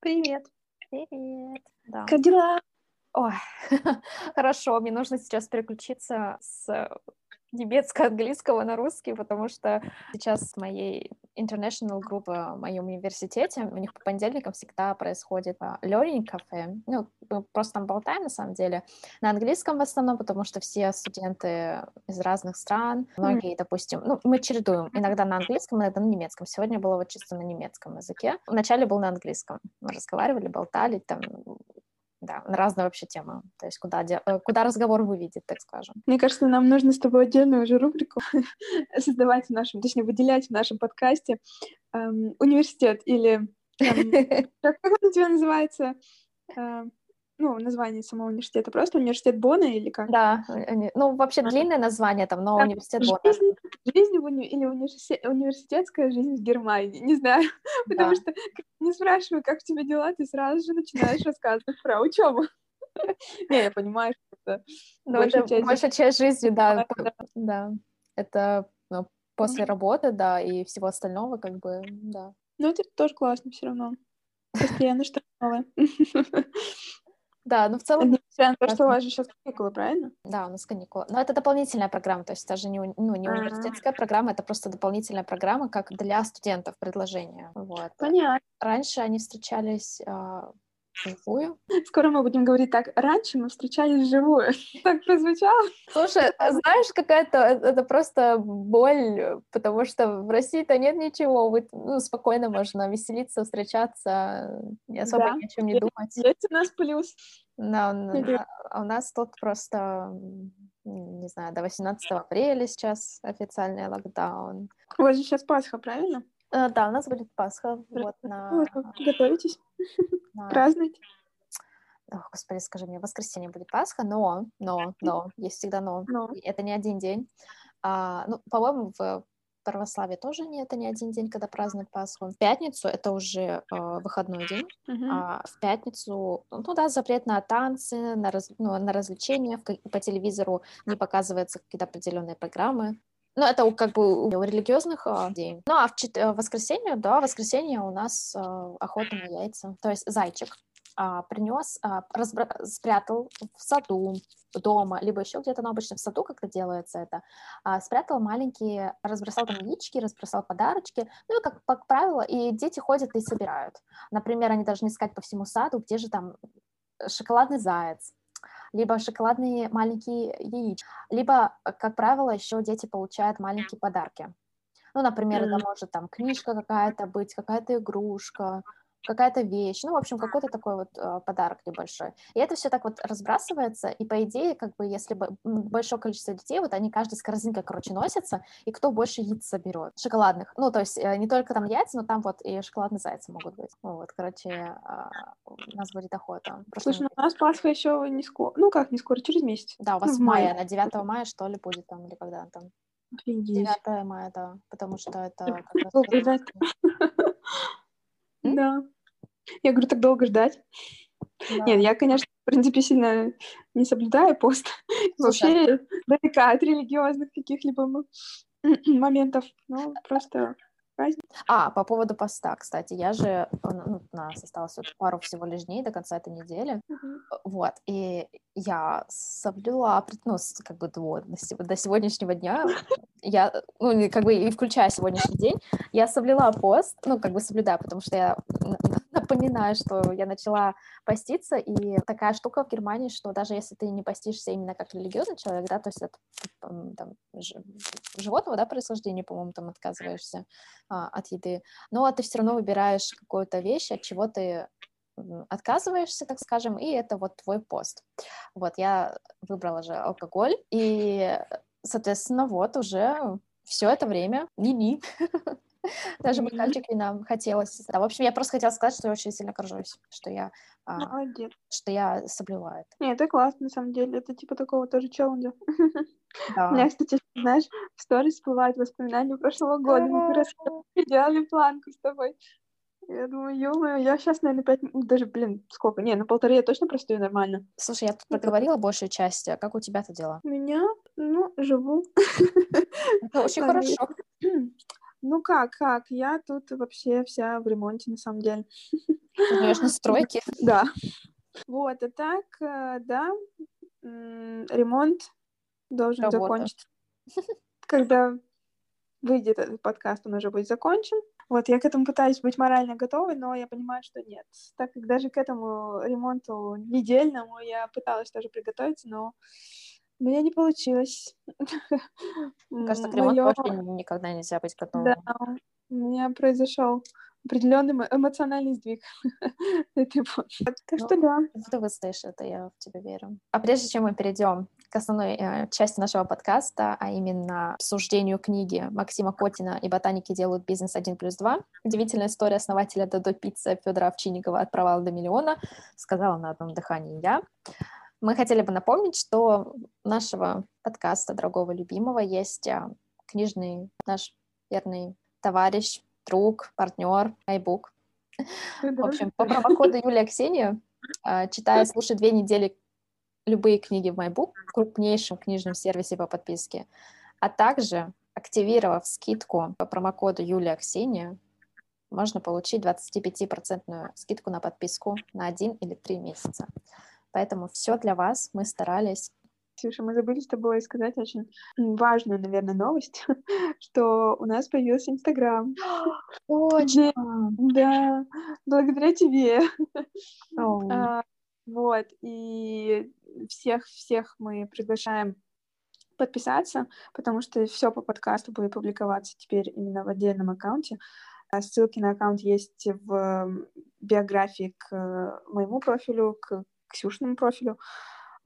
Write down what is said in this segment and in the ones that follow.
Привет. Привет. Да. Как дела? Ой, хорошо, мне нужно сейчас переключиться с немецко-английского на русский, потому что сейчас в моей international группе в моем университете, у них по понедельникам всегда происходит а, learning cafe. Ну, мы просто там болтаем, на самом деле, на английском в основном, потому что все студенты из разных стран, многие, mm. допустим, ну, мы чередуем, иногда на английском, иногда на немецком. Сегодня было вот чисто на немецком языке. Вначале был на английском. Мы разговаривали, болтали, там да, на разные вообще темы, то есть куда, де... Э, куда разговор выведет, так скажем. Мне кажется, нам нужно с тобой отдельную уже рубрику создавать в нашем, точнее, выделять в нашем подкасте эм, университет или... Эм, как, это у тебя называется? Эм, ну, название самого университета, просто университет Бона или как? Да, ну, вообще длинное название там, но да, университет Бона. Жизнь, жизнь в уни... или университет... университетская жизнь в Германии, не знаю, да. потому что не спрашиваю, как у тебя дела, ты сразу же начинаешь рассказывать про учебу. Не, я понимаю, что это ну, большая часть большая часть жизни, да, да, это ну, после работы, да, и всего остального, как бы, да. Ну, это тоже классно все равно. Постоянно что-то новое. Да, ну в целом... Несмотря на то, что у вас же сейчас каникулы, правильно? Да, у нас каникулы. Но это дополнительная программа, то есть это же не, ну, не университетская программа, это просто дополнительная программа, как для студентов предложение. Вот. Понятно. Раньше они встречались а, вживую. Скоро мы будем говорить так. Раньше мы встречались вживую. Так прозвучало. Слушай, а знаешь, какая-то это просто боль, потому что в России-то нет ничего. Вы, ну, спокойно можно веселиться, встречаться, не особо да. ни о чем не думать. Есть у нас плюс. Да, а у нас тут просто не знаю, до 18 апреля сейчас официальный локдаун. У вас же сейчас Пасха, правильно? Uh, да, у нас будет Пасха. Вот на... Готовитесь? На... Празднуете? Ох, господи, скажи мне, в воскресенье будет Пасха, но, но, но, есть всегда но. но. Это не один день. А, ну, по-моему, в православии тоже не, это не один день, когда празднуют Пасху. В пятницу это уже э, выходной день, uh-huh. а в пятницу, ну да, запрет на танцы, на, раз, ну, на развлечения, в, по телевизору не показываются какие-то определенные программы. Ну, это как бы у религиозных э, день. Ну, а в, чет- э, воскресенье, да, в воскресенье у нас э, охота на яйца. То есть зайчик а, принес, а, разбра- спрятал в саду, дома, либо еще где-то, но обычно в саду как-то делается это, а, спрятал маленькие, разбросал там яички, разбросал подарочки, ну и, как, как правило, и дети ходят и собирают. Например, они должны искать по всему саду, где же там шоколадный заяц, либо шоколадные маленькие яички, либо, как правило, еще дети получают маленькие подарки. Ну, например, mm-hmm. это может там книжка какая-то быть, какая-то игрушка, какая-то вещь, ну, в общем, какой-то такой вот э, подарок небольшой. И это все так вот разбрасывается, и по идее, как бы, если бы большое количество детей, вот они каждый с корзинкой, короче, носятся, и кто больше яиц соберет, шоколадных, ну, то есть э, не только там яйца, но там вот и шоколадные зайцы могут быть. Ну, вот, короче, э, у нас будет охота. Слушай, ну, у нас Пасха еще не скоро, ну, как не скоро, через месяц. Да, у вас ну, в мае, на 9 мая, что ли, будет там, или когда там? Офигеть. 9 мая, да, потому что это... Да. Я говорю, так долго ждать. Да. Нет, я, конечно, в принципе, сильно не соблюдаю пост. Вообще далека от религиозных каких-либо моментов. Ну, просто праздник. А, по поводу поста, кстати, я же, ну, у нас осталось вот пару всего лишь дней до конца этой недели, uh-huh. вот, и я соблюла, ну, как бы до, до сегодняшнего дня, я, ну, как бы и включая сегодняшний день, я соблюла пост, ну, как бы соблюдаю, потому что я напоминаю, что я начала поститься, и такая штука в Германии, что даже если ты не постишься именно как религиозный человек, да, то есть от там, животного, да, происхождения, по-моему, там отказываешься а, от еды, но ты все равно выбираешь какую-то вещь, от чего ты отказываешься, так скажем, и это вот твой пост. Вот, я выбрала же алкоголь, и, соответственно, вот уже все это время ни-ни. Даже бокальчик вина хотелось. Да, в общем, я просто хотела сказать, что я очень сильно горжусь, что я, а, Молодец. что я соблюла это. Не, это классно, на самом деле. Это типа такого тоже челленджа. Да. У меня, кстати, знаешь, в сторис всплывают воспоминания прошлого года. Мы просто делали планку с тобой. Я думаю, ё я сейчас, наверное, пять, даже, блин, сколько? Не, на полторы я точно простою нормально. Слушай, я тут проговорила большую часть, а как у тебя-то дела? У меня, ну, живу. Это очень хорошо. Ну как, как? Я тут вообще вся в ремонте, на самом деле. Живешь на стройке? Да. Вот, а так, э, да, ремонт должен Работа. закончиться. Когда выйдет этот подкаст, он уже будет закончен. Вот, я к этому пытаюсь быть морально готовой, но я понимаю, что нет. Так как даже к этому ремонту недельному я пыталась тоже приготовиться, но у меня не получилось. Кажется, к ремонту Моё... вообще никогда нельзя быть готовым. Да, у меня произошел определенный эмоциональный сдвиг этой Так что да. Ты выстоишь это, я в тебя верю. А прежде чем мы перейдем к основной э, части нашего подкаста, а именно обсуждению книги Максима Котина «И ботаники делают бизнес 1 плюс 2», удивительная история основателя Додо Пицца Федора Овчинникова от провала до миллиона, сказала на одном дыхании я. Мы хотели бы напомнить, что нашего подкаста, дорогого любимого, есть э, книжный наш верный товарищ друг, партнер, iBook. В общем, по промокоду Юлия Ксения, а, читая, слушай две недели любые книги в MyBook, крупнейшем книжном сервисе по подписке, а также активировав скидку по промокоду Юлия Ксения, можно получить 25% скидку на подписку на один или три месяца. Поэтому все для вас. Мы старались Ксюша, мы забыли с тобой сказать очень важную, наверное, новость, что у нас появился Инстаграм. Точно! Да, благодаря тебе. А, вот, и всех-всех мы приглашаем подписаться, потому что все по подкасту будет публиковаться теперь именно в отдельном аккаунте. А ссылки на аккаунт есть в биографии к моему профилю, к Ксюшному профилю.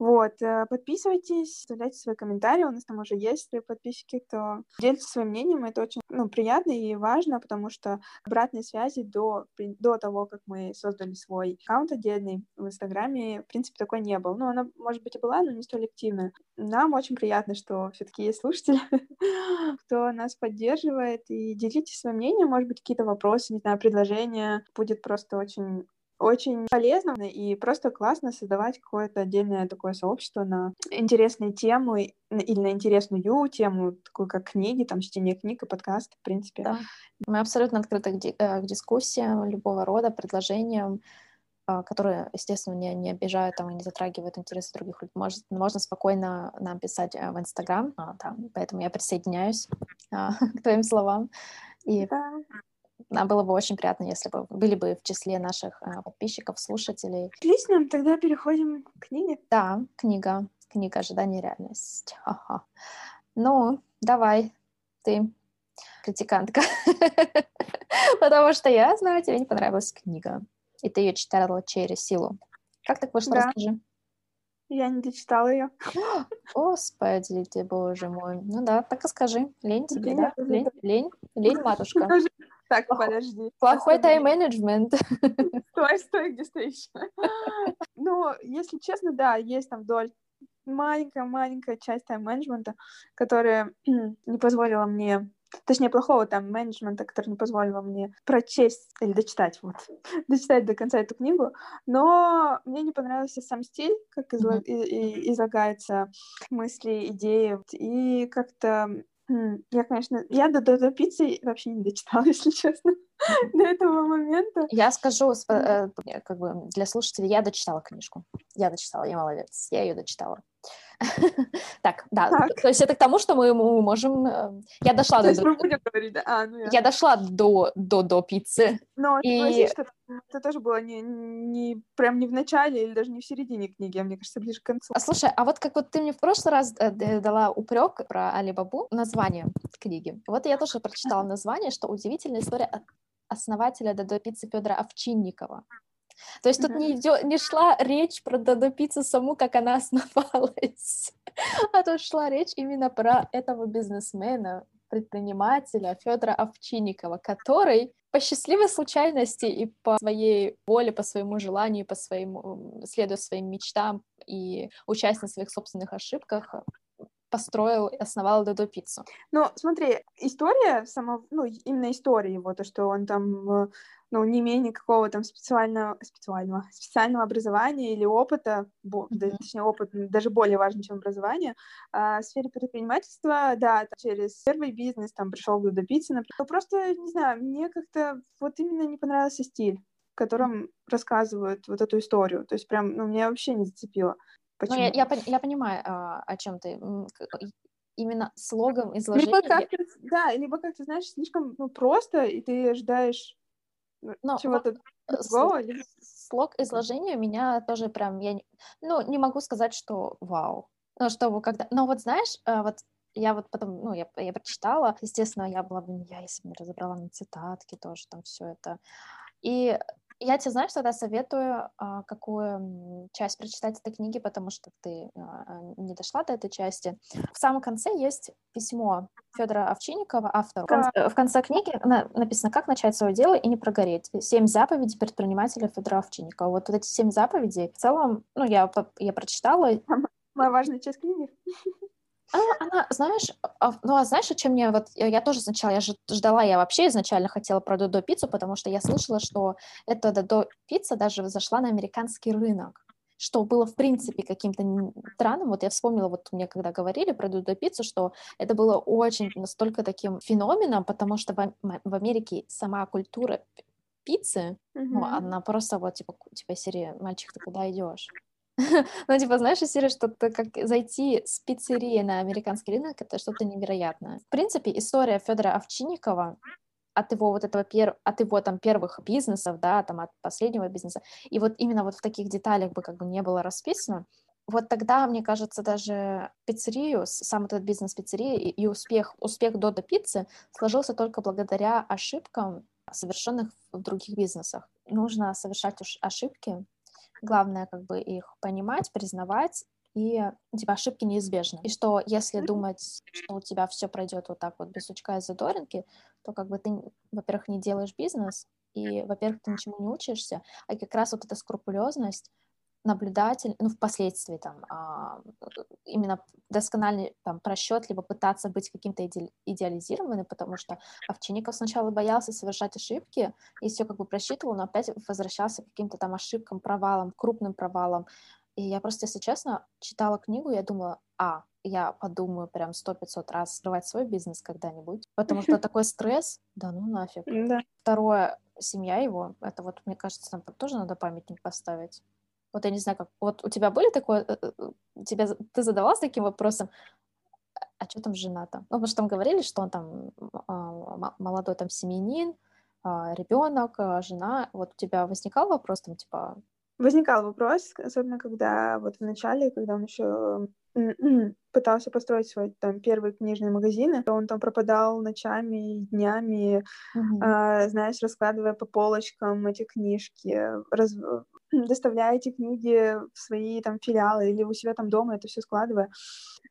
Вот, э, подписывайтесь, оставляйте свои комментарии, у нас там уже есть подписчики, кто делится своим мнением, это очень ну, приятно и важно, потому что обратной связи до, до того, как мы создали свой аккаунт отдельный в Инстаграме, в принципе, такой не было. Ну, она, может быть, и была, но не столь активная. Нам очень приятно, что все таки есть слушатели, кто нас поддерживает, и делитесь своим мнением, может быть, какие-то вопросы, не знаю, предложения. Будет просто очень очень полезно и просто классно создавать какое-то отдельное такое сообщество на интересные темы или на интересную тему, такую как книги, там, чтение книг и подкаст, в принципе. Да. Мы абсолютно открыты к, ди- э, к дискуссиям любого рода, предложениям, а, которые, естественно, не, не обижают там, и не затрагивают интересы других людей. Может, можно спокойно нам писать э, в Инстаграм, а, поэтому я присоединяюсь а, к твоим словам. И да. Нам было бы очень приятно, если бы были бы в числе наших э, подписчиков, слушателей. Отлично, тогда переходим к книге. Да, книга. Книга «Ожидание реальность». Ага. Ну, давай, ты критикантка. Потому что я знаю, тебе не понравилась книга. И ты ее читала через силу. Как так вышло, да. расскажи. Я не дочитала ее. Господи ты, боже мой. Ну да, так и скажи. Лень тебе, да? Лень, лень, лень, матушка. Так, подожди. Плохой тайм-менеджмент. Стой, стой, где стоишь? Ну, если честно, да, есть там вдоль маленькая-маленькая часть тайм-менеджмента, которая не позволила мне точнее, плохого там менеджмента, который не позволил мне прочесть или дочитать, вот, дочитать до конца эту книгу, но мне не понравился сам стиль, как изла- mm-hmm. излагаются мысли, идеи, и как-то я, конечно, я до, до, до пиццы вообще не дочитала, если честно, до этого момента. Я скажу, э, как бы для слушателей, я дочитала книжку. Я дочитала, я молодец, я ее дочитала. Так, да, то есть это к тому, что мы можем... Э, я дошла до... А, ну я дошла до до пиццы. Но и... это тоже было не, не прям не в начале или даже не в середине книги, а мне кажется, ближе к концу. А слушай, а вот как вот ты мне в прошлый раз э, дала упрек про Алибабу, название книги. Вот я тоже прочитала название, что удивительная история основателя Додо пиццы Федора Овчинникова. То есть тут не, идё, не шла речь про Додо пиццу саму, как она основалась, а тут шла речь именно про этого бизнесмена, предпринимателя Федора Овчинникова, который по счастливой случайности и по своей воле, по своему желанию, по своему, следуя своим мечтам и участие в своих собственных ошибках, построил и основал Додо Пиццу? Ну, смотри, история самого, ну, именно история его, то, что он там, ну, не имея никакого там специального, специального, специального образования или опыта, бо, mm-hmm. точнее, опыт даже более важный, чем образование, а, в сфере предпринимательства, да, там, через первый бизнес там пришел к Додо Пицце, например. Но просто, не знаю, мне как-то вот именно не понравился стиль в котором рассказывают вот эту историю. То есть прям, ну, меня вообще не зацепило. Почему? Ну, я, я, я понимаю, а, о чем ты. Именно слогом изложения. Либо как-то, да, либо как-то, знаешь, слишком ну, просто, и ты ожидаешь ну, Но чего-то другого. Либо... Слог изложения у меня тоже прям, я не, ну, не могу сказать, что вау. Ну, чтобы когда... Но вот знаешь, а, вот я вот потом, ну, я, я прочитала, естественно, я была бы не я, если бы не разобрала на цитатки тоже, там все это. И я тебе, знаешь, тогда советую, а, какую часть прочитать этой книги, потому что ты а, не дошла до этой части. В самом конце есть письмо Федора Овчинникова, автору. В конце, в конце книги написано, как начать свое дело и не прогореть. Семь заповедей предпринимателя Федора Овчинникова. Вот, вот эти семь заповедей, в целом, ну, я, я прочитала. Моя важная часть книги. Она, она, знаешь, а, ну, а знаешь, о чем мне вот, я, я тоже сначала, я же ждала, я вообще изначально хотела про Додо пиццу, потому что я слышала, что эта Додо пицца даже зашла на американский рынок, что было, в принципе, каким-то странным. Вот я вспомнила, вот мне когда говорили про Додо пиццу, что это было очень настолько таким феноменом, потому что в, в Америке сама культура пиццы, mm-hmm. ну, она просто вот, типа, типа серии «Мальчик, ты куда идешь?» Ну, типа, знаешь, серия, что то как зайти с пиццерии на американский рынок, это что-то невероятное. В принципе, история Федора Овчинникова от его вот этого пер... от его там первых бизнесов, да, там от последнего бизнеса, и вот именно вот в таких деталях бы как бы не было расписано, вот тогда, мне кажется, даже пиццерию, сам этот бизнес пиццерии и успех, успех Дода пиццы сложился только благодаря ошибкам, совершенных в других бизнесах. Нужно совершать ошибки, Главное как бы их понимать, признавать и типа ошибки неизбежны. И что если думать, что у тебя все пройдет вот так вот без сучка и задоринки, то как бы ты, во-первых, не делаешь бизнес, и, во-первых, ты ничему не учишься, а как раз вот эта скрупулезность наблюдатель, ну, впоследствии там а, именно доскональный там просчет, либо пытаться быть каким-то иде идеализированным, потому что Овчинников сначала боялся совершать ошибки и все как бы просчитывал, но опять возвращался к каким-то там ошибкам, провалам, крупным провалам. И я просто, если честно, читала книгу, я думала, а, я подумаю прям сто-пятьсот раз скрывать свой бизнес когда-нибудь, потому что такой стресс, да ну нафиг. Второе, семья его, это вот, мне кажется, там тоже надо памятник поставить. Вот я не знаю, как... Вот у тебя были такое... Э, э, тебя... Ты задавалась таким вопросом, а что там жена-то? Ну, потому что там говорили, что он там а, молодой там семьянин, а, ребенок, а, жена. Вот у тебя возникал вопрос там, типа... Возникал вопрос, особенно когда вот в начале, когда он еще пытался построить свой там первый книжный магазин, он там пропадал ночами и днями, mm-hmm. э, знаешь, раскладывая по полочкам эти книжки, раз... доставляя эти книги в свои там филиалы или у себя там дома это все складывая.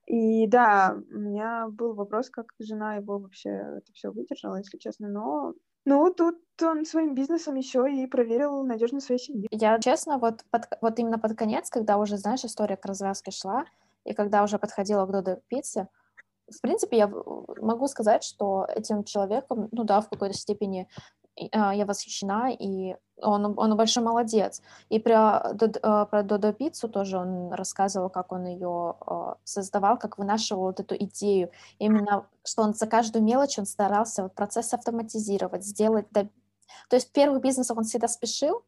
И да, у меня был вопрос, как жена его вообще это все выдержала, если честно, но ну, тут он своим бизнесом еще и проверил надежность своей семьи. Я, честно, вот, под, вот именно под конец, когда уже, знаешь, история к развязке шла, и когда уже подходила к Додо Пицце, в принципе, я могу сказать, что этим человеком, ну да, в какой-то степени я восхищена, и он, он большой молодец. И про, а, про Додо Пиццу тоже он рассказывал, как он ее а, создавал, как вынашивал вот эту идею. Именно, что он за каждую мелочь он старался вот процесс автоматизировать, сделать... То есть первый бизнес он всегда спешил,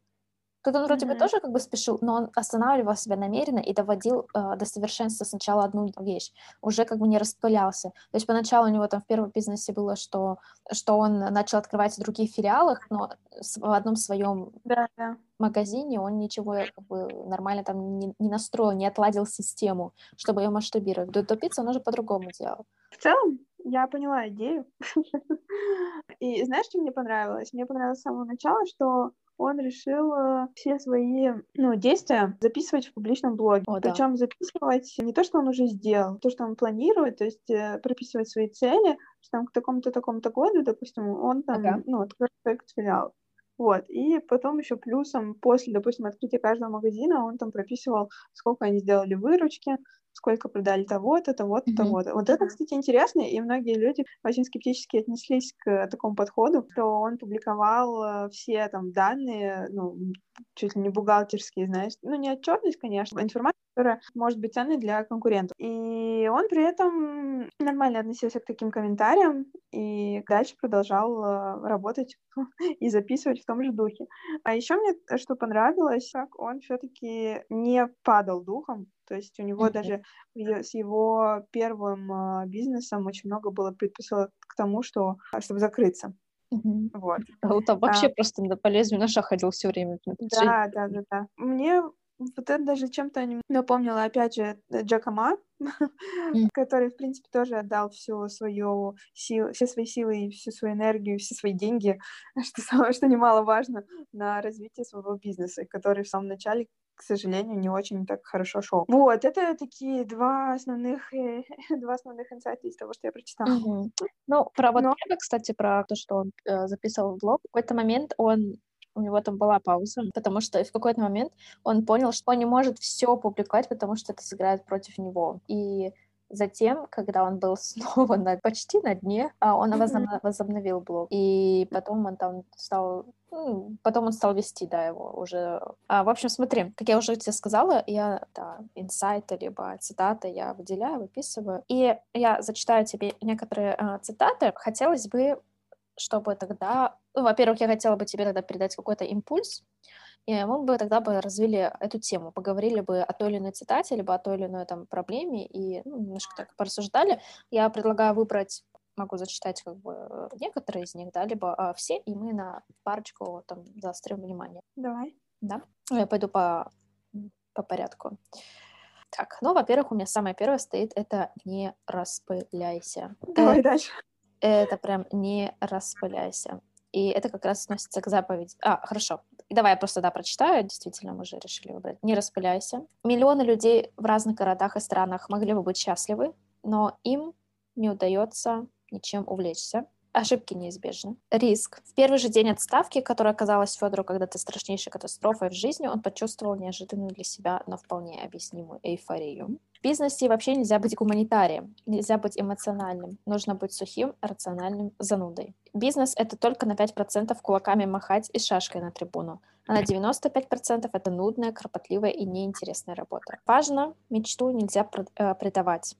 Тут он вроде mm-hmm. бы тоже как бы спешил, но он останавливал себя намеренно и доводил э, до совершенства сначала одну вещь, уже как бы не распылялся. То есть поначалу у него там в первом бизнесе было, что, что он начал открывать в других филиалах, но в одном своем да, да. магазине он ничего как бы нормально там не, не настроил, не отладил систему, чтобы ее масштабировать. До, до пиццы он уже по-другому делал. В целом, я поняла идею. И знаешь, что мне понравилось? Мне понравилось с самого начала, что он решил э, все свои ну, действия записывать в публичном блоге. О, Причем да. записывать не то, что он уже сделал, то, что он планирует, то есть э, прописывать свои цели, что там к такому-то такому-то году, допустим, он там, ага. ну, откроет проект филиал. Вот, и потом еще плюсом после, допустим, открытия каждого магазина он там прописывал, сколько они сделали выручки, сколько продали того-то, того-то, mm-hmm. того-то. Вот это, кстати, интересно, и многие люди очень скептически отнеслись к такому подходу, что он публиковал э, все там данные, ну, чуть ли не бухгалтерские, знаешь, ну, не отчетность, конечно, а информация, которая может быть ценной для конкурентов. И он при этом нормально относился к таким комментариям и дальше продолжал э, работать и записывать в том же духе. А еще мне что понравилось, как он все-таки не падал духом, то есть у него mm-hmm. даже с его первым э, бизнесом очень много было предпосылок к тому, что чтобы закрыться. Mm-hmm. Вот. А он там вообще а, просто по лезвию ножа ходил все время. Да, да, да, да. Мне вот это даже чем-то напомнило, опять же, Джека Ма, mm. который, в принципе, тоже отдал всю свою силу, все свои силы и всю свою энергию, все свои деньги, что, что немаловажно, на развитие своего бизнеса, который в самом начале к сожалению, не очень так хорошо шел. Вот, это такие два основных, э, два основных инсайта из того, что я прочитала. Mm-hmm. Ну, про вот Но... первое, кстати, про то, что он э, записывал блог, в какой-то момент он у него там была пауза, потому что в какой-то момент он понял, что он не может все публиковать, потому что это сыграет против него. И Затем, когда он был снова на, почти на дне, а, он mm-hmm. возобновил блог. И потом он там стал ну, потом он стал вести, да, его уже. А, в общем, смотри, как я уже тебе сказала, я, да, инсайты, либо цитаты я выделяю, выписываю. И я зачитаю тебе некоторые а, цитаты. Хотелось бы чтобы тогда, ну, во-первых, я хотела бы тебе тогда передать какой-то импульс, и мы бы тогда бы развили эту тему, поговорили бы о той или иной цитате, либо о той или иной там проблеме, и ну, немножко так порассуждали. Я предлагаю выбрать могу зачитать как бы некоторые из них, да, либо а, все, и мы на парочку там заострим внимание. Давай. Да. Ну, я пойду по, по порядку. Так, ну, во-первых, у меня самое первое стоит это «не распыляйся». Давай э, дальше. Это прям не распыляйся. И это как раз относится к заповеди. А, хорошо. Давай я просто, да, прочитаю. Действительно, мы уже решили выбрать. Не распыляйся. Миллионы людей в разных городах и странах могли бы быть счастливы, но им не удается ничем увлечься. Ошибки неизбежны. Риск. В первый же день отставки, которая оказалась Федору когда-то страшнейшей катастрофой в жизни, он почувствовал неожиданную для себя, но вполне объяснимую эйфорию. Бизнесе вообще нельзя быть гуманитарием, нельзя быть эмоциональным. Нужно быть сухим, рациональным, занудой. Бизнес — это только на 5% кулаками махать и шашкой на трибуну. А на 95% это нудная, кропотливая и неинтересная работа. Важно, мечту нельзя э, предавать.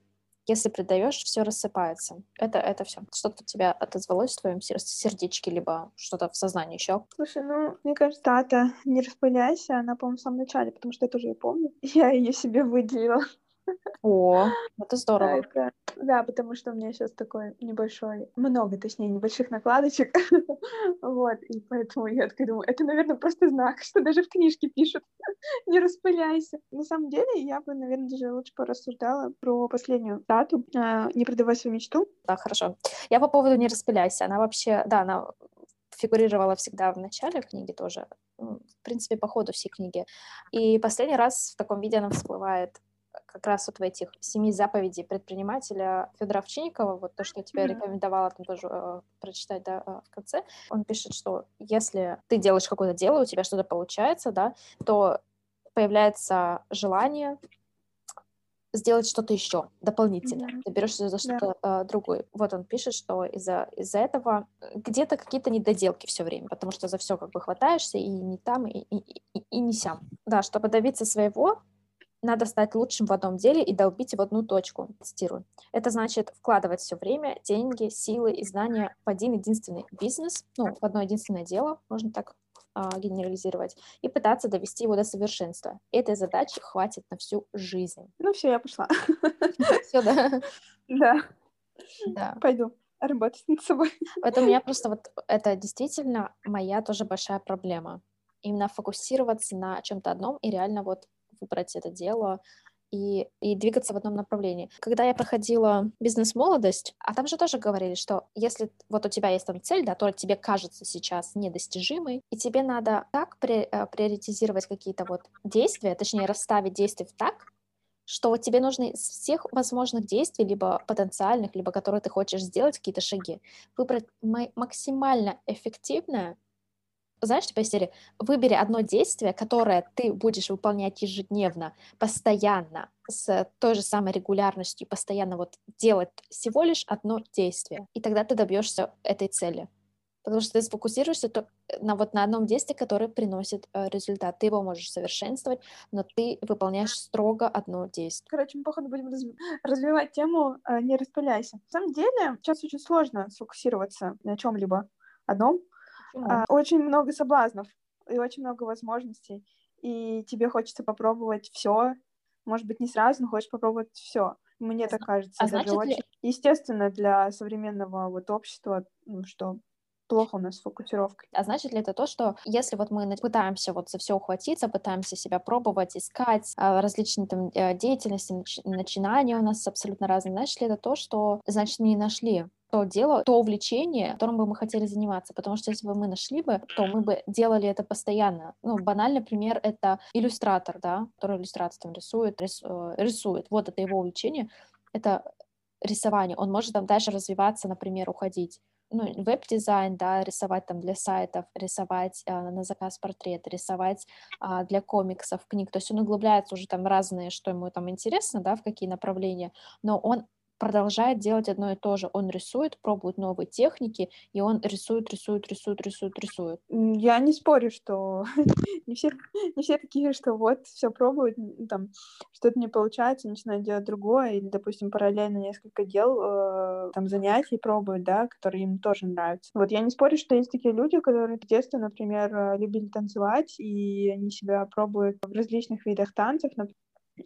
Если предаешь, все рассыпается. Это, это все. Что-то у тебя отозвалось в твоем сердечке, либо что-то в сознании еще? Слушай, ну, мне кажется, дата «Не распыляйся», она, по-моему, в самом начале, потому что я тоже ее помню. Я ее себе выделила. О, это здорово. Это, да, потому что у меня сейчас такой небольшой, много, точнее, небольших накладочек. вот, и поэтому я такая думаю, это, наверное, просто знак, что даже в книжке пишут, не распыляйся. На самом деле, я бы, наверное, даже лучше порассуждала про последнюю дату, э, не продавай свою мечту. Да, хорошо. Я по поводу не распыляйся, она вообще, да, она фигурировала всегда в начале книги тоже, в принципе, по ходу всей книги. И последний раз в таком виде она всплывает как раз вот в этих семи заповедей предпринимателя Федора Овчинникова, вот то, что я тебе mm-hmm. рекомендовала там тоже э, прочитать да, э, в конце, он пишет, что если ты делаешь какое-то дело, у тебя что-то получается, да, то появляется желание сделать что-то еще дополнительно. Mm-hmm. Ты берешься за что-то yeah. э, другое. Вот он пишет, что из-за из-за этого где-то какие-то недоделки все время, потому что за все как бы хватаешься и не там, и, и, и, и не сям. Да, чтобы добиться своего, надо стать лучшим в одном деле и долбить в одну точку. Цитирую. Это значит вкладывать все время, деньги, силы и знания в один единственный бизнес, ну, в одно единственное дело, можно так а, генерализировать, и пытаться довести его до совершенства. Этой задачи хватит на всю жизнь. Ну все, я пошла. Все, да? Да. Да. Пойду работать над собой. Это у меня просто вот это действительно моя тоже большая проблема. Именно фокусироваться на чем-то одном и реально вот выбрать это дело и, и двигаться в одном направлении. Когда я проходила бизнес-молодость, а там же тоже говорили, что если вот у тебя есть там цель, да, которая тебе кажется сейчас недостижимой, и тебе надо так э, приоритизировать какие-то вот действия, точнее расставить действия так, что тебе нужно из всех возможных действий, либо потенциальных, либо которые ты хочешь сделать, какие-то шаги, выбрать максимально эффективное, знаешь, типа серии, выбери одно действие, которое ты будешь выполнять ежедневно, постоянно, с той же самой регулярностью, постоянно вот делать всего лишь одно действие, и тогда ты добьешься этой цели. Потому что ты сфокусируешься только на вот на одном действии, которое приносит э, результат. Ты его можешь совершенствовать, но ты выполняешь строго одно действие. Короче, мы, походу, будем разв... развивать тему э, «Не распыляйся». На самом деле, сейчас очень сложно сфокусироваться на чем-либо одном. А, очень много соблазнов и очень много возможностей. И тебе хочется попробовать все. Может быть, не сразу, но хочешь попробовать все. Мне так кажется. А значит очень... ли... Естественно, для современного вот общества, ну, что плохо у нас с фокусировкой. А значит ли это то, что если вот мы пытаемся вот за все ухватиться, пытаемся себя пробовать, искать а, различные там э, деятельности, начинания у нас абсолютно разные, значит ли это то, что значит не нашли то дело, то увлечение, которым бы мы хотели заниматься. Потому что если бы мы нашли бы, то мы бы делали это постоянно. Ну, банальный пример — это иллюстратор, да, который иллюстрацию рисует, рис, э, рисует. Вот это его увлечение. Это рисование. Он может там дальше развиваться, например, уходить ну, веб-дизайн, да, рисовать там для сайтов, рисовать а, на заказ портрет, рисовать а, для комиксов, книг. То есть он углубляется уже там разные, что ему там интересно, да, в какие направления, но он продолжает делать одно и то же. Он рисует, пробует новые техники, и он рисует, рисует, рисует, рисует, рисует. Я не спорю, что не, все, не все такие, что вот все пробуют, там что-то не получается, начинают делать другое, или, допустим, параллельно несколько дел, э, там занятий пробуют, да, которые им тоже нравятся. Вот я не спорю, что есть такие люди, которые в детстве, например, э, любили танцевать, и они себя пробуют в различных видах танцев,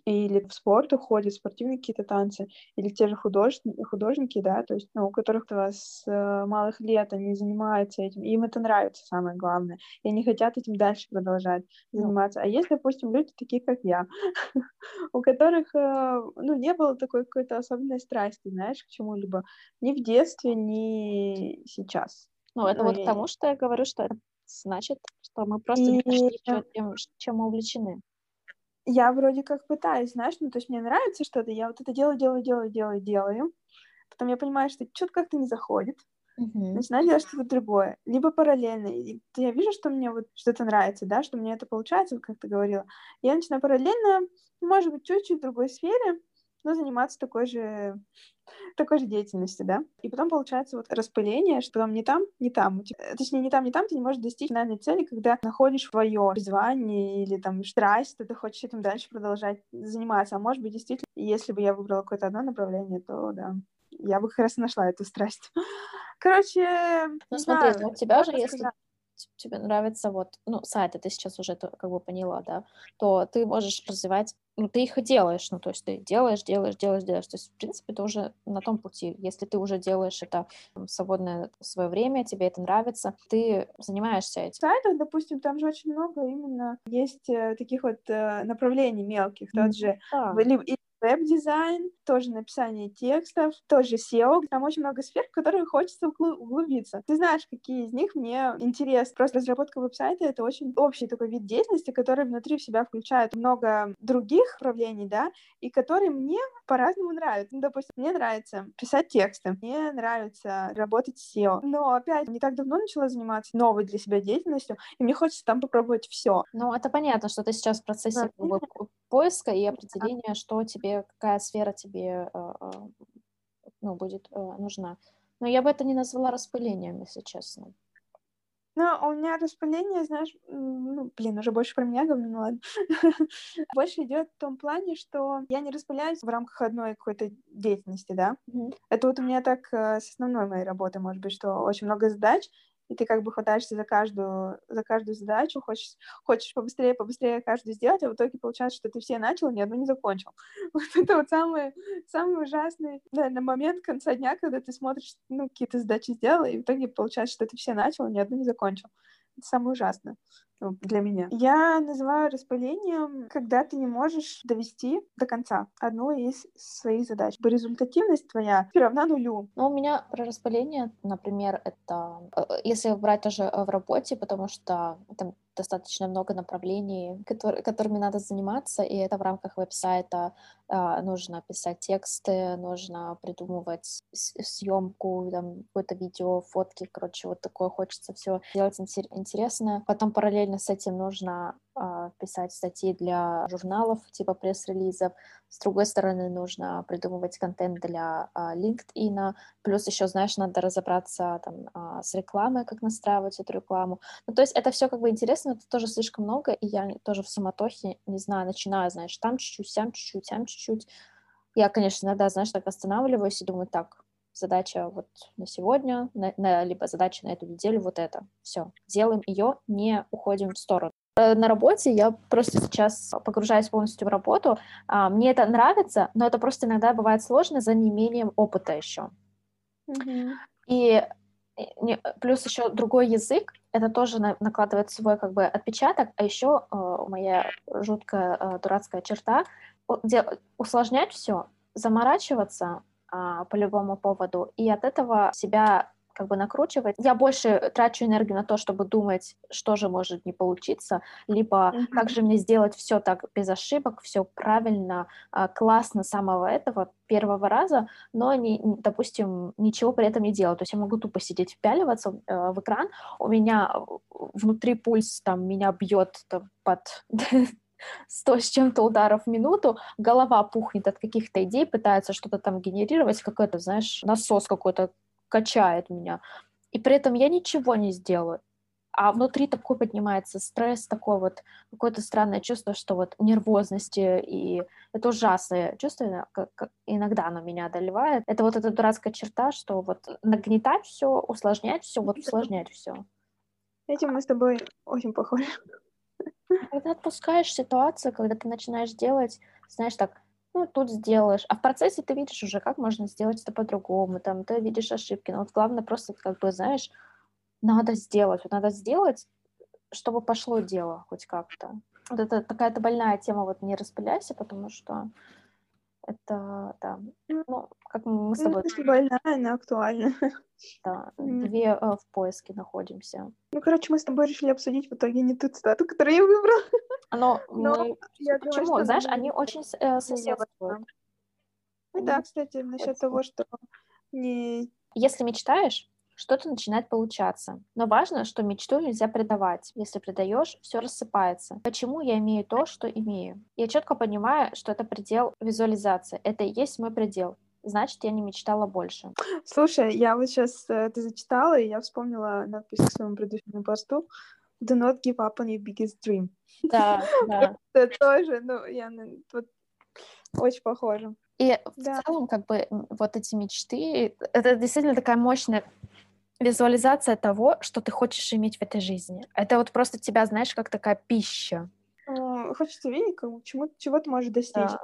или в спорт уходят, спортивные какие-то танцы, или те же художники, художники, да, то есть, ну, у которых с э, малых лет они занимаются этим, им это нравится, самое главное, и они хотят этим дальше продолжать ну. заниматься. А есть, допустим, люди такие, как я, у которых, э, ну, не было такой какой-то особенной страсти, знаешь, к чему-либо, ни в детстве, ни сейчас. Ну, это ну, вот и... тому, что я говорю, что это значит, что мы просто и... не нашли тем, чем мы увлечены я вроде как пытаюсь, знаешь, ну, то есть мне нравится что-то, я вот это делаю, делаю, делаю, делаю, делаю, потом я понимаю, что что-то как-то не заходит, uh-huh. начинаю делать что-то другое, либо параллельно, и я вижу, что мне вот что-то нравится, да, что мне это получается, как ты говорила, я начинаю параллельно, может быть, чуть-чуть в другой сфере, но заниматься такой же такой же деятельности, да. И потом получается вот распыление, что там не там, не там. Э, точнее, не там, не там ты не можешь достичь финальной цели, когда находишь свое призвание или там страсть, то ты хочешь этим дальше продолжать заниматься. А может быть, действительно, если бы я выбрала какое-то одно направление, то да, я бы как раз нашла эту страсть. Короче, ну смотри, знаю, у тебя же, если сказать тебе нравится вот, ну, сайты, ты сейчас уже как бы поняла, да, то ты можешь развивать, ну, ты их делаешь, ну, то есть ты делаешь, делаешь, делаешь, делаешь, то есть, в принципе, ты уже на том пути. Если ты уже делаешь это в свободное свое время, тебе это нравится, ты занимаешься этим. Сайтов, допустим, там же очень много именно есть э, таких вот э, направлений мелких, тот же, да веб-дизайн, тоже написание текстов, тоже SEO. Там очень много сфер, в которые хочется углубиться. Ты знаешь, какие из них мне интересны. Просто разработка веб-сайта — это очень общий такой вид деятельности, который внутри в себя включает много других направлений, да, и который мне по-разному нравится. Ну, допустим, мне нравится писать тексты, мне нравится работать с SEO. Но, опять, не так давно начала заниматься новой для себя деятельностью, и мне хочется там попробовать все. Ну, это понятно, что ты сейчас в процессе да. поиска и определения, что тебе тебе, какая сфера тебе э, э, ну, будет э, нужна. Но я бы это не назвала распылением, если честно. Ну, у меня распыление, знаешь, ну, блин, уже больше про меня говорю, ну ладно. больше идет в том плане, что я не распыляюсь в рамках одной какой-то деятельности, да. Mm-hmm. Это вот у меня так с основной моей работы, может быть, что очень много задач, и ты как бы хватаешься за каждую, за каждую задачу, хочешь, хочешь побыстрее, побыстрее каждую сделать, а в итоге получается, что ты все начал, ни одну не закончил. Вот это вот самый, самый ужасный, наверное, момент конца дня, когда ты смотришь, ну, какие-то задачи сделал, и в итоге получается, что ты все начал, ни одну не закончил. Это самое ужасное. Ну, для меня. Я называю распылением, когда ты не можешь довести до конца одну из своих задач. Результативность твоя все равно нулю. Ну, у меня про распыление, например, это э, если брать тоже э, в работе, потому что там достаточно много направлений, которые, которыми надо заниматься, и это в рамках веб-сайта. А, нужно писать тексты, нужно придумывать съемку, там, какое-то видео, фотки, короче, вот такое хочется все делать интересное. Потом параллельно с этим нужно а, писать статьи для журналов, типа пресс-релизов. С другой стороны, нужно придумывать контент для а, LinkedIn. Плюс еще, знаешь, надо разобраться там, а, с рекламой, как настраивать эту рекламу. Ну, то есть это все как бы интересно, это тоже слишком много, и я тоже в самотохе, не знаю, начинаю, знаешь, там чуть-чуть, сям чуть-чуть, сям чуть-чуть. Я, конечно, иногда, знаешь, так останавливаюсь и думаю, так, задача вот на сегодня, на, на, либо задача на эту неделю, вот это. Все, делаем ее, не уходим в сторону. Э, на работе я просто сейчас погружаюсь полностью в работу. А, мне это нравится, но это просто иногда бывает сложно за неимением опыта еще. Mm-hmm. И плюс еще другой язык, это тоже накладывает свой как бы отпечаток, а еще э, моя жуткая э, дурацкая черта усложнять все, заморачиваться а, по любому поводу, и от этого себя как бы накручивать. Я больше трачу энергию на то, чтобы думать, что же может не получиться, либо mm-hmm. как же мне сделать все так без ошибок, все правильно, а, классно с самого этого первого раза, но, не, допустим, ничего при этом не делать. То есть я могу тупо сидеть, впяливаться э, в экран, у меня внутри пульс там меня бьет там, под сто с чем-то ударов в минуту, голова пухнет от каких-то идей, пытается что-то там генерировать, какой-то, знаешь, насос какой-то качает меня. И при этом я ничего не сделаю. А внутри такой поднимается стресс, такое вот какое-то странное чувство, что вот нервозности, и это ужасное чувство, как иногда оно меня одолевает. Это вот эта дурацкая черта, что вот нагнетать все, усложнять все, вот усложнять все. Этим мы с тобой очень похожи. Когда отпускаешь ситуацию, когда ты начинаешь делать, знаешь, так, ну, тут сделаешь. А в процессе ты видишь уже, как можно сделать это по-другому, там, ты видишь ошибки. Но вот главное просто, как бы, знаешь, надо сделать. Вот надо сделать, чтобы пошло дело хоть как-то. Вот это такая-то больная тема, вот не распыляйся, потому что это, да, ну, как мы с тобой... Ну, больная, она актуальна. Да, две э, в поиске находимся. Ну, короче, мы с тобой решили обсудить в итоге не ту цитату, которую я выбрала. Но, Но мы... Почему? Думаю, Знаешь, они очень э, соседствуют. Ну да, кстати, насчет того, что не... Если мечтаешь, что-то начинает получаться. Но важно, что мечту нельзя предавать. Если предаешь, все рассыпается. Почему я имею то, что имею? Я четко понимаю, что это предел визуализации. Это и есть мой предел. Значит, я не мечтала больше. Слушай, я вот сейчас это зачитала, и я вспомнила надпись к своему предыдущему посту. Do not give up on your biggest dream. Да, да. Это тоже, ну, я вот очень похоже. И да. в целом, как бы, вот эти мечты, это действительно такая мощная визуализация того, что ты хочешь иметь в этой жизни. Это вот просто тебя, знаешь, как такая пища. Хочется видеть, как, чему, чего ты можешь достичь. Да.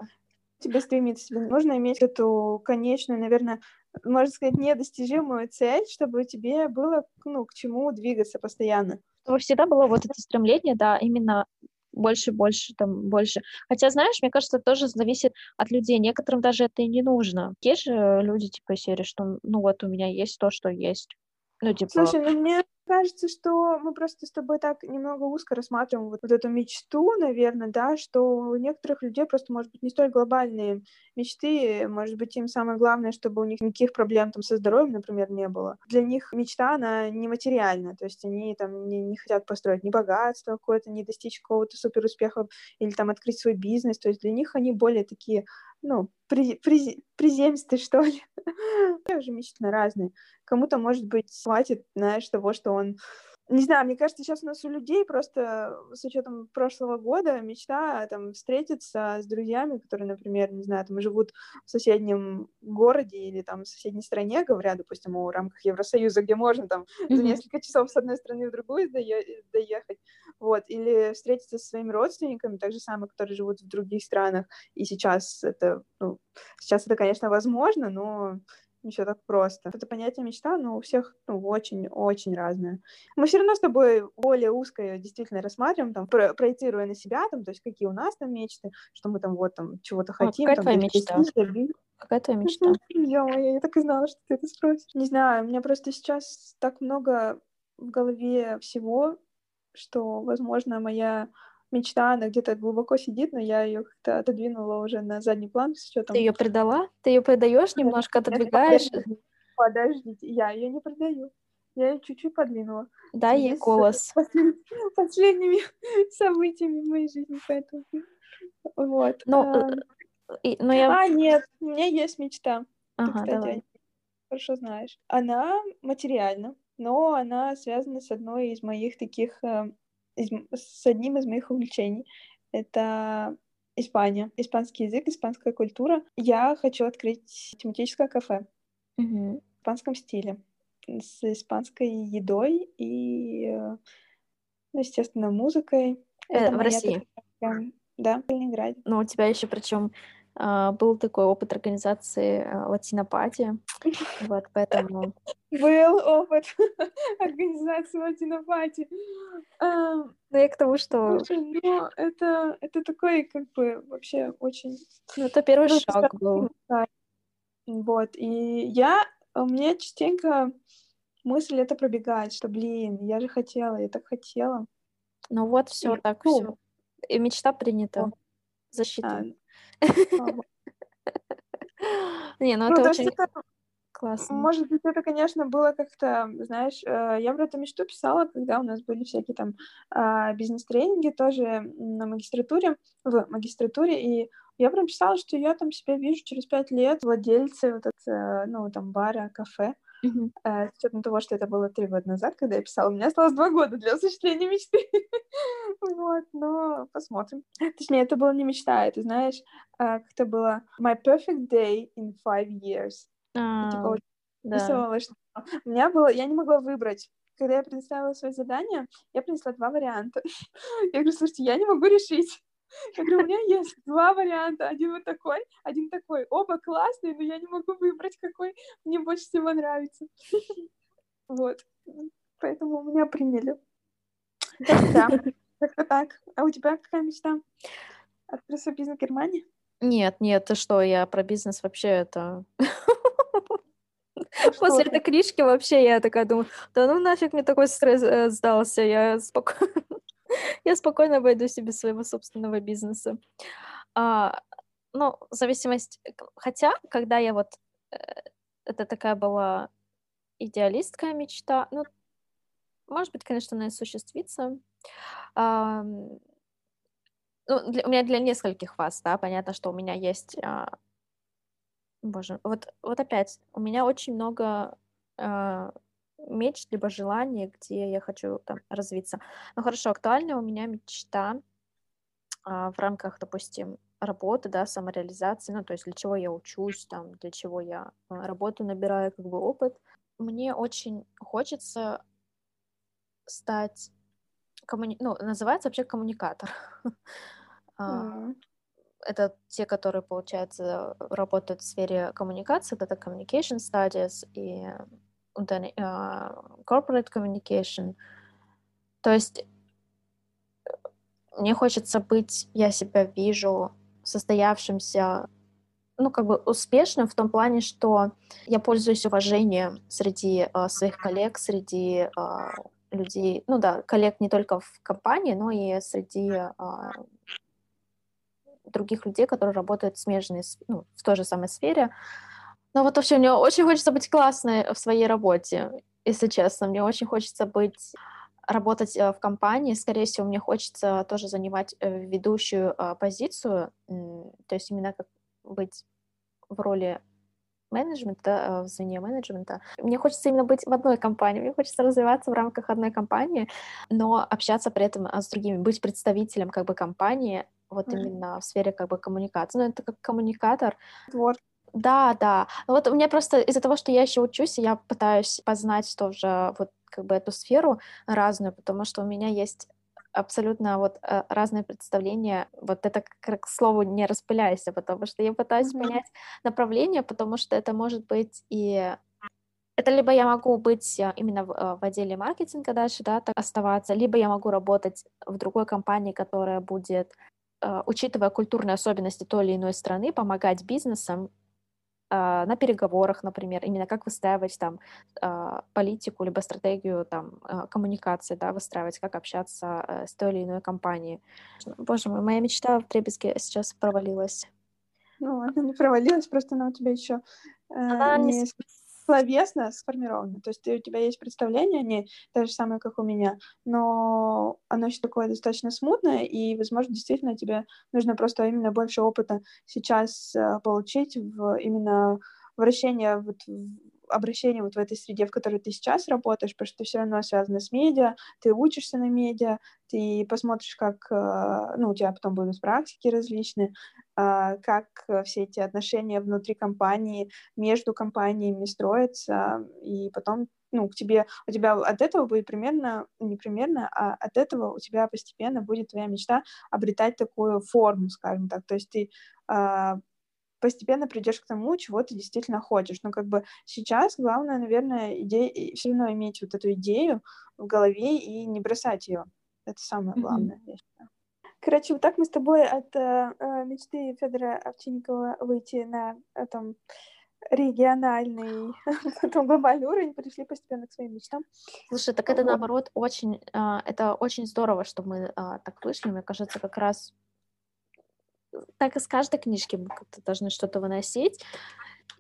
Тебе стремиться. Тебе нужно иметь эту конечную, наверное, можно сказать, недостижимую цель, чтобы тебе было, ну, к чему двигаться постоянно. Чтобы всегда было вот это стремление, да, именно больше, больше, там, больше. Хотя, знаешь, мне кажется, это тоже зависит от людей. Некоторым даже это и не нужно. Есть же люди, типа, серии, что, ну, вот у меня есть то, что есть. Ну, типа... Слушай, ну мне кажется, что мы просто с тобой так немного узко рассматриваем вот, вот эту мечту, наверное, да, что у некоторых людей просто, может быть, не столь глобальные мечты, может быть, им самое главное, чтобы у них никаких проблем там со здоровьем, например, не было. Для них мечта, она нематериальна, то есть они там не, не хотят построить ни богатство какое-то, не достичь какого-то супер успеха или там открыть свой бизнес, то есть для них они более такие ну, при, при, приземистые, что ли. Тоже мечты разные. Кому-то, может быть, хватит, знаешь, того, что он не знаю, мне кажется, сейчас у нас у людей просто с учетом прошлого года мечта там встретиться с друзьями, которые, например, не знаю, там живут в соседнем городе или там в соседней стране, говоря, допустим, о рамках Евросоюза, где можно там mm-hmm. за несколько часов с одной страны в другую доехать, вот, или встретиться со своими родственниками, так же самое, которые живут в других странах, и сейчас это, ну, сейчас это, конечно, возможно, но не все так просто. Это понятие мечта, но у всех ну, очень-очень разное. Мы все равно с тобой более узкое действительно рассматриваем, там, про проецируя на себя, там, то есть какие у нас там мечты, что мы там вот там чего-то а хотим. Какая там, твоя мечта? Какая твоя мечта? Ё-моё, я так и знала, что ты это спросишь. Не знаю, у меня просто сейчас так много в голове всего, что, возможно, моя мечта, она где-то глубоко сидит, но я ее как-то отодвинула уже на задний план с учетом. Ты ее предала? Ты ее предаешь, немножко отодвигаешь? Подождите, я ее не продаю. Я ее чуть-чуть подвинула. Дай ей голос. Последними событиями в моей жизни, поэтому... Вот. Но, и, но я... А, нет, у меня есть мечта. Ага, Ты, кстати, давай. хорошо знаешь. Она материальна, но она связана с одной из моих таких э, с одним из моих увлечений. Это Испания, испанский язык, испанская культура. Я хочу открыть тематическое кафе mm-hmm. в испанском стиле с испанской едой и, ну, естественно, музыкой. Э, Это в России? Такая... Да, в Калининграде. Ну, у тебя еще причем был такой опыт организации uh, латинопати, вот, поэтому... Был опыт организации латинопати. Uh, ну, я к тому, что... Слушай, ну, это, это такой, как бы, вообще очень... Ну, это первый ну, шаг был. Вот, и я... У меня частенько мысль это пробегает, что, блин, я же хотела, я так хотела. Ну вот, все так, ну, все. И мечта принята. Засчитана. Не, ну, ну это очень классно. Может быть, это, конечно, было как-то, знаешь, э, я про эту мечту писала, когда у нас были всякие там а, бизнес-тренинги тоже на магистратуре, в магистратуре, и я прям писала, что я там себя вижу через пять лет владельцей вот этого, ну, там, бара, кафе, Mm-hmm. С учетом того, что это было три года назад, когда я писала, у меня осталось два года для осуществления мечты. вот, но посмотрим. Точнее, это была не мечта, это, знаешь, э, как это было My perfect day in five years. А, типа, да. что у меня было, я не могла выбрать. Когда я предоставила свое задание, я принесла два варианта. я говорю, слушайте, я не могу решить. Я говорю, у меня есть два варианта. Один вот такой, один такой. Оба классные, но я не могу выбрать, какой мне больше всего нравится. Вот. Поэтому меня приняли. Да, как-то так. А у тебя какая мечта? Открыть свой бизнес в Германии? Нет, нет, ты что, я про бизнес вообще это... После этой книжки вообще я такая думаю, да ну нафиг мне такой стресс э, сдался, я спокойно я спокойно обойду себе своего собственного бизнеса. А, ну, зависимость... Хотя, когда я вот... Э, это такая была идеалистская мечта. Ну, может быть, конечно, она и осуществится. А, ну, для, у меня для нескольких вас, да, понятно, что у меня есть... А, боже, вот, вот опять, у меня очень много а, мечт, либо желание, где я хочу там развиться. Ну хорошо, актуальная у меня мечта а, в рамках, допустим, работы, да, самореализации, ну то есть для чего я учусь, там, для чего я а, работаю, набираю как бы опыт. Мне очень хочется стать коммуни... ну, называется вообще коммуникатор. Mm. Это те, которые, получается, работают в сфере коммуникации, это communication studies и corporate communication. То есть мне хочется быть, я себя вижу состоявшимся, ну, как бы успешным в том плане, что я пользуюсь уважением среди uh, своих коллег, среди uh, людей, ну да, коллег не только в компании, но и среди uh, других людей, которые работают в смежной, ну, в той же самой сфере. Ну вот вообще мне очень хочется быть классной в своей работе, если честно. Мне очень хочется быть работать э, в компании, скорее всего, мне хочется тоже занимать э, ведущую а, позицию, то есть именно как быть в роли менеджмента, э, в звене менеджмента. Мне хочется именно быть в одной компании, мне хочется развиваться в рамках одной компании, но общаться при этом а, с другими, быть представителем как бы компании, вот mm-hmm. именно в сфере как бы коммуникации. Ну, это как коммуникатор. Вот. Да, да. Вот у меня просто из-за того, что я еще учусь, я пытаюсь познать тоже вот как бы эту сферу разную, потому что у меня есть абсолютно вот э, разные представления. Вот это как к слову не распыляйся, потому что я пытаюсь mm-hmm. понять направление, потому что это может быть и это либо я могу быть э, именно в, э, в отделе маркетинга дальше, да, так оставаться, либо я могу работать в другой компании, которая будет, учитывая культурные особенности той или иной страны, помогать бизнесам на переговорах, например, именно как выстраивать там а, политику либо стратегию там а, коммуникации, да, выстраивать, как общаться э, с той или иной компанией. Боже мой, моя мечта в Требезге сейчас провалилась. Ну, она не провалилась, просто она у тебя еще э, она не, не словесно сформировано. То есть у тебя есть представление, они то же самое, как у меня, но оно еще такое достаточно смутное, и, возможно, действительно тебе нужно просто именно больше опыта сейчас э, получить в именно вращение вот обращение вот в этой среде, в которой ты сейчас работаешь, потому что все равно связана с медиа, ты учишься на медиа, ты посмотришь, как, э, ну, у тебя потом будут практики различные, а, как все эти отношения внутри компании, между компаниями строятся, и потом ну, к тебе, у тебя от этого будет примерно, не примерно, а от этого у тебя постепенно будет твоя мечта обретать такую форму, скажем так. То есть ты постепенно придешь к тому, чего ты действительно хочешь. Но как бы сейчас главное, наверное, идея, все равно иметь вот эту идею в голове и не бросать ее. Это самое главное, mm-hmm. я считаю. Короче, вот так мы с тобой от э, э мечты Федора Овчинникова выйти на этом региональный, потом глобальный уровень, пришли постепенно к своим мечтам. Слушай, так это наоборот очень, э, это очень здорово, что мы э, так вышли. Мне кажется, как раз так из каждой книжки мы как-то должны что-то выносить.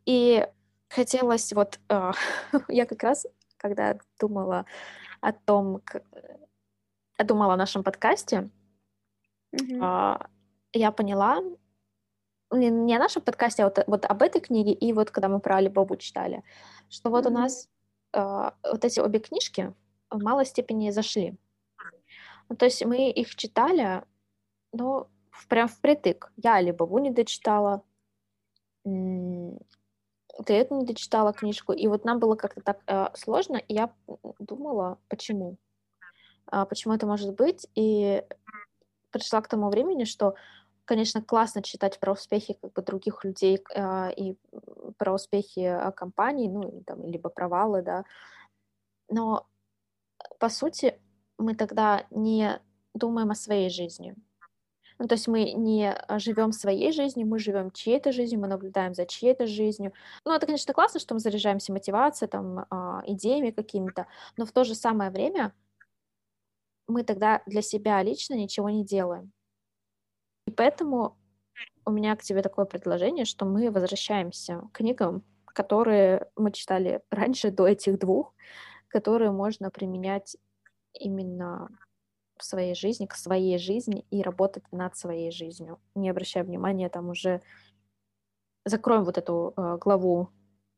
И хотелось вот... Э, я как раз, когда думала о том, как, думала о нашем подкасте, mm-hmm. э, я поняла, не, не о нашем подкасте, а вот, вот об этой книге, и вот когда мы про Алибабу читали, что вот mm-hmm. у нас э, вот эти обе книжки в малой степени зашли. Ну, то есть мы их читали, но прям впритык. Я Алибабу не дочитала, ты эту не дочитала книжку, и вот нам было как-то так э, сложно, и я думала, почему, э, почему это может быть, и пришла к тому времени, что, конечно, классно читать про успехи как бы других людей э, и про успехи э, компаний, ну, там, либо провалы, да, но по сути мы тогда не думаем о своей жизни, ну, то есть мы не а, живем своей жизнью, мы живем чьей-то жизнью, мы наблюдаем за чьей-то жизнью. Ну, это, конечно, классно, что мы заряжаемся мотивацией, там, а, идеями какими-то, но в то же самое время мы тогда для себя лично ничего не делаем. И поэтому у меня к тебе такое предложение, что мы возвращаемся к книгам, которые мы читали раньше, до этих двух, которые можно применять именно в своей жизни, к своей жизни и работать над своей жизнью, не обращая внимания там уже закроем вот эту э, главу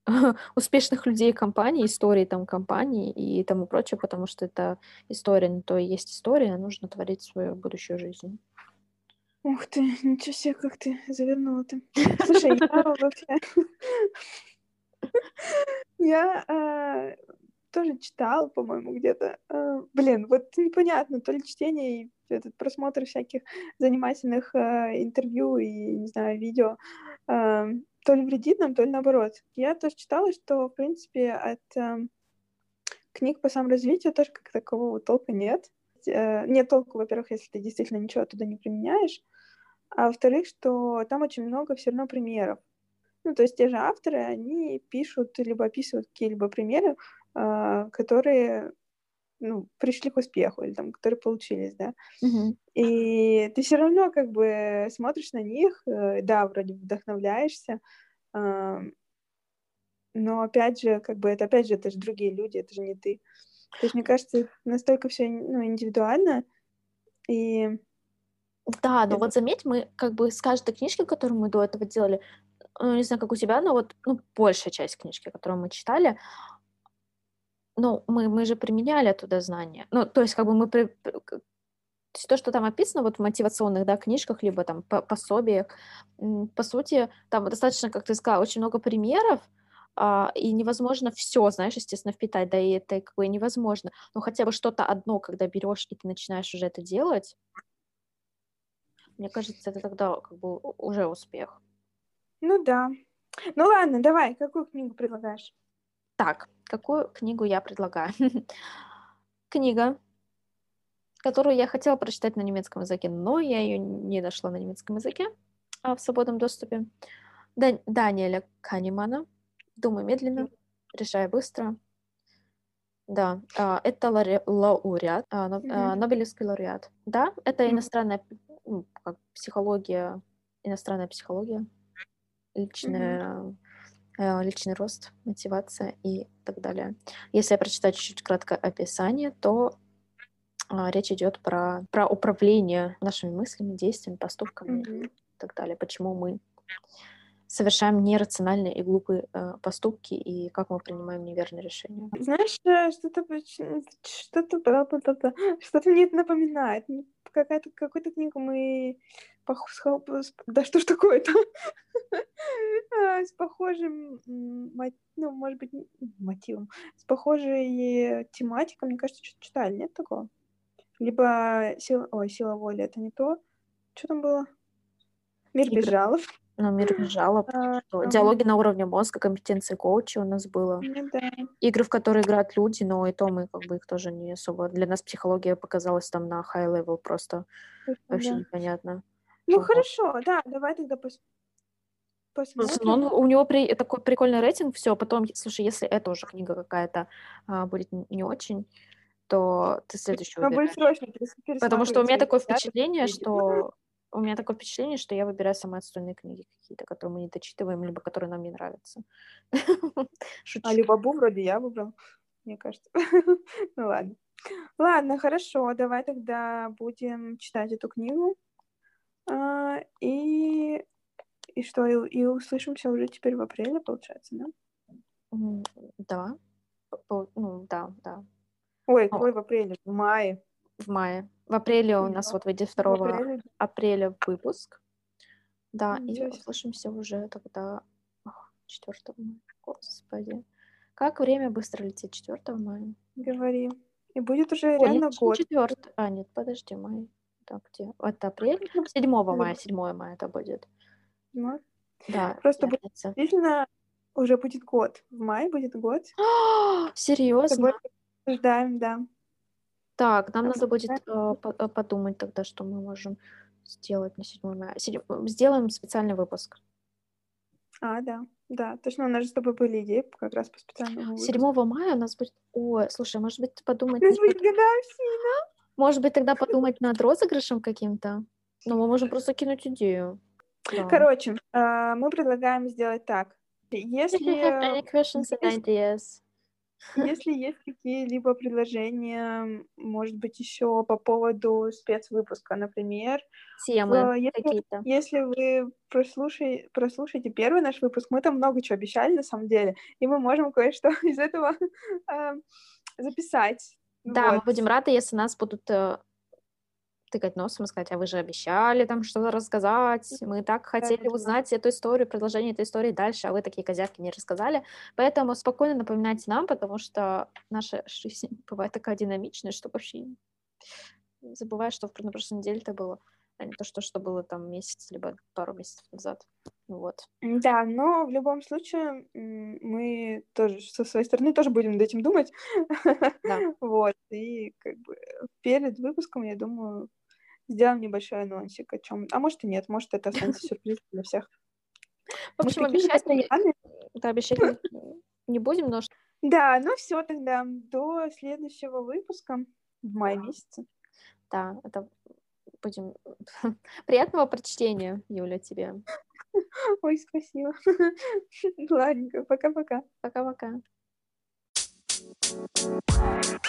успешных людей компании, истории там компании и тому прочее, потому что это история, не то и есть история, нужно творить свою будущую жизнь. Ух ты, ничего себе, как ты завернула ты. Слушай, я вообще... Я а, тоже читал, по-моему, где-то. Э, блин, вот непонятно, то ли чтение и этот просмотр всяких занимательных э, интервью и, не знаю, видео, э, то ли вредит нам, то ли наоборот. Я тоже читала, что, в принципе, от книг по саморазвитию тоже как такового толка нет. Нет толку, во-первых, если ты действительно ничего оттуда не применяешь, а во-вторых, что там очень много все равно примеров. Ну, то есть те же авторы, они пишут либо описывают какие-либо примеры, которые ну, пришли к успеху или там, которые получились, да. Mm-hmm. И ты все равно как бы смотришь на них, э, да, вроде вдохновляешься, но опять же, как бы это опять же, это же другие люди, это же не ты. То есть, мне кажется, настолько все ну, индивидуально, и... Да, но вот заметь, мы как бы с каждой книжки, которую мы до этого делали, ну, не знаю, как у тебя, но вот ну, большая часть книжки, которую мы читали, ну, мы, мы же применяли оттуда знания. Ну, то есть, как бы мы... При... То, есть то, что там описано вот в мотивационных да, книжках, либо там пособиях, по сути, там достаточно, как ты сказала, очень много примеров, а, и невозможно все, знаешь, естественно, впитать, да, и это как бы невозможно. Но хотя бы что-то одно, когда берешь и ты начинаешь уже это делать, мне кажется, это тогда как бы уже успех. Ну да. Ну ладно, давай, какую книгу предлагаешь? Так, какую книгу я предлагаю? Книга, которую я хотела прочитать на немецком языке, но я ее не нашла на немецком языке а в свободном доступе. Дан- Даниэля Канемана. Думай медленно, решай быстро. Да, а, это лауреат, а, mm-hmm. Нобелевский лауреат. Да, это иностранная ну, как психология, иностранная психология, личная, mm-hmm. Личный рост, мотивация и так далее. Если я прочитаю чуть-чуть краткое описание, то а, речь идет про, про управление нашими мыслями, действиями, поступками mm-hmm. и так далее. Почему мы совершаем нерациональные и глупые э, поступки и как мы принимаем неверные решения. Знаешь, э, что-то что-то что-то мне это напоминает. Какая-то какую-то книгу мы да что ж такое-то а, с похожим ну может быть мотивом с похожей тематикой мне кажется что-то читали нет такого либо сила ой сила воли это не то что там было мир без жалоб ну, мир без жалоб. А, Диалоги на уровне мозга, компетенции коуча у нас было. Ну, да. Игры, в которые играют люди, но и то мы как бы их тоже не особо... Для нас психология показалась там на high level просто. Вообще непонятно. Ну, вот. хорошо, да, давай тогда пос... посмотрим. Ну, он, у него при... такой прикольный рейтинг, все, потом, слушай, если это уже книга какая-то а, будет не очень, то ты следующую выбираешь. Потому что у меня такое впечатление, что у меня такое впечатление, что я выбираю самые отстойные книги какие-то, которые мы не дочитываем, либо которые нам не нравятся. А Любабу вроде я выбрал, мне кажется. ну ладно. Ладно, хорошо, давай тогда будем читать эту книгу. А, и, и что, и, и услышимся уже теперь в апреле, получается, да? Да. Ну, да, да. Ой, какой в апреле? В мае. В мае. В апреле у нас вот выйдет 2 апреля, апреля выпуск. Да, Ничего и услышимся уже тогда 4 мая. Господи. Как время быстро летит 4 мая. Говори. И будет уже Ой, реально год. 4. А, нет, подожди, май. Так, где? Это апрель? 7 мая, 7 мая это будет. Ну, да. Просто будет действительно уже будет год. В мае будет год. Серьезно? Ждаем, да. Так, нам надо будет э, э, подумать тогда, что мы можем сделать на 7 мая. Сделаем специальный выпуск. А, да, да, точно, у нас же с тобой были идеи как раз по специальному 7 мая у нас будет... Ой, слушай, может быть, подумать... У нас будет годовщина. Может быть, тогда подумать над розыгрышем каким-то? Ну, мы можем просто кинуть идею. Да. Короче, э, мы предлагаем сделать так. Если... Если есть какие-либо предложения, может быть, еще по поводу спецвыпуска, например. Темы если, какие-то. Если вы прослушай, прослушаете первый наш выпуск, мы там много чего обещали, на самом деле, и мы можем кое-что из этого э, записать. Да, вот. мы будем рады, если нас будут э, тыкать носом и сказать, а вы же обещали там что-то рассказать, мы так хотели узнать эту историю, продолжение этой истории дальше, а вы такие козявки не рассказали. Поэтому спокойно напоминайте нам, потому что наша жизнь бывает такая динамичная, что вообще забываю, что на прошлой неделе это было, а не то, что, что было там месяц, либо пару месяцев назад. Вот. Да, но в любом случае мы тоже со своей стороны тоже будем над этим думать. Да. вот. И как бы перед выпуском, я думаю, сделаем небольшой анонсик о чем. А может и нет, может это останется сюрприз для всех. В общем, обещать, да, обещать не будем, но... Да, ну все тогда, до следующего выпуска в мае месяце. Да, это будем... Приятного прочтения, Юля, тебе. Ой, спасибо. Ладненько, пока-пока. Пока-пока. Thank you.